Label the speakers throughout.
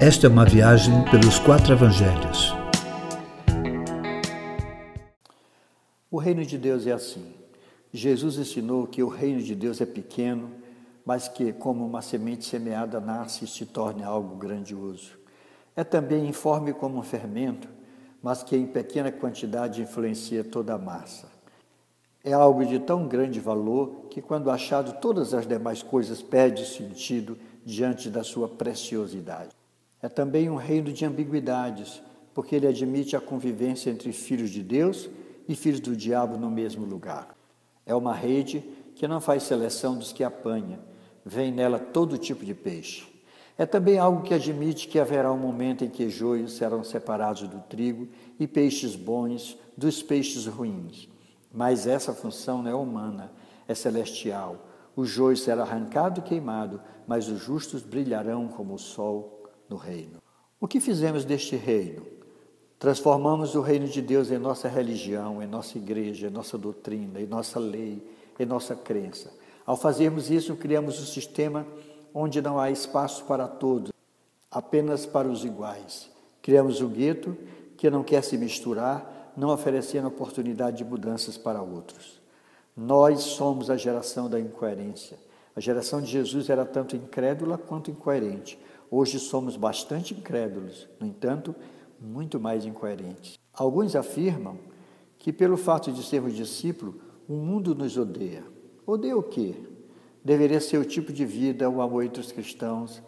Speaker 1: Esta é uma viagem pelos quatro evangelhos.
Speaker 2: O reino de Deus é assim. Jesus ensinou que o reino de Deus é pequeno, mas que, como uma semente semeada, nasce e se torna algo grandioso. É também informe como um fermento, mas que em pequena quantidade influencia toda a massa. É algo de tão grande valor que, quando achado, todas as demais coisas perdem sentido diante da sua preciosidade. É também um reino de ambiguidades, porque ele admite a convivência entre filhos de Deus e filhos do diabo no mesmo lugar. É uma rede que não faz seleção dos que apanha, vem nela todo tipo de peixe. É também algo que admite que haverá um momento em que joios serão separados do trigo e peixes bons dos peixes ruins. Mas essa função não é humana, é celestial. O joio será arrancado e queimado, mas os justos brilharão como o sol no reino. O que fizemos deste reino? Transformamos o reino de Deus em nossa religião, em nossa igreja, em nossa doutrina, em nossa lei, em nossa crença. Ao fazermos isso, criamos um sistema onde não há espaço para todos, apenas para os iguais. Criamos o gueto que não quer se misturar, não oferecendo oportunidade de mudanças para outros. Nós somos a geração da incoerência. A geração de Jesus era tanto incrédula quanto incoerente. Hoje somos bastante incrédulos, no entanto, muito mais incoerentes. Alguns afirmam que, pelo fato de sermos discípulos, o mundo nos odeia. Odeia o quê? Deveria ser o tipo de vida, o amor entre os cristãos,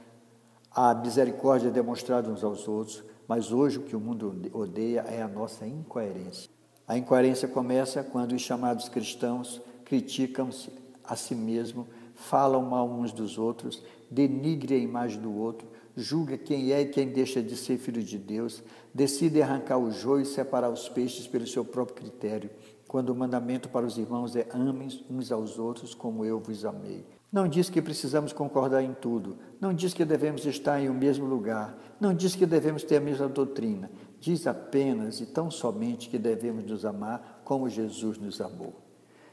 Speaker 2: a misericórdia demonstrada uns aos outros, mas hoje o que o mundo odeia é a nossa incoerência. A incoerência começa quando os chamados cristãos criticam-se a si mesmos, falam mal uns dos outros, denigre a imagem do outro, julga quem é e quem deixa de ser filho de Deus, decide arrancar o joio e separar os peixes pelo seu próprio critério, quando o mandamento para os irmãos é amem uns aos outros como eu vos amei. Não diz que precisamos concordar em tudo, não diz que devemos estar em o mesmo lugar, não diz que devemos ter a mesma doutrina, diz apenas e tão somente que devemos nos amar como Jesus nos amou.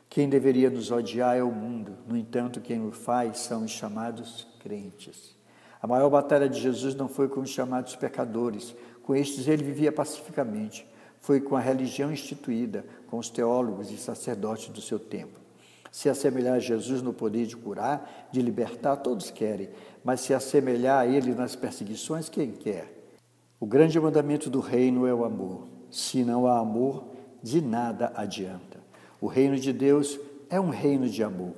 Speaker 2: Quem deveria nos odiar é o mundo, no entanto, quem o faz são os chamados crentes. A maior batalha de Jesus não foi com os chamados pecadores, com estes ele vivia pacificamente foi com a religião instituída, com os teólogos e sacerdotes do seu tempo. Se assemelhar a Jesus no poder de curar, de libertar, todos querem, mas se assemelhar a Ele nas perseguições, quem quer? O grande mandamento do reino é o amor. Se não há amor, de nada adianta. O reino de Deus é um reino de amor.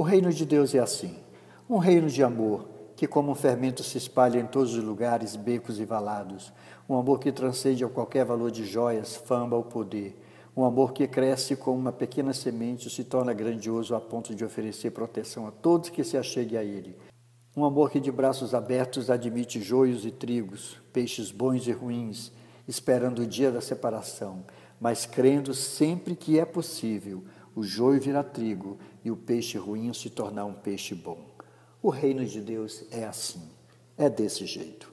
Speaker 2: O reino de Deus é assim: um reino de amor que, como um fermento, se espalha em todos os lugares, becos e valados. Um amor que transcende a qualquer valor de joias, fama ou poder. Um amor que cresce como uma pequena semente e se torna grandioso a ponto de oferecer proteção a todos que se acheguem a ele. Um amor que de braços abertos admite joios e trigos, peixes bons e ruins, esperando o dia da separação, mas crendo sempre que é possível o joio virar trigo e o peixe ruim se tornar um peixe bom. O reino de Deus é assim, é desse jeito.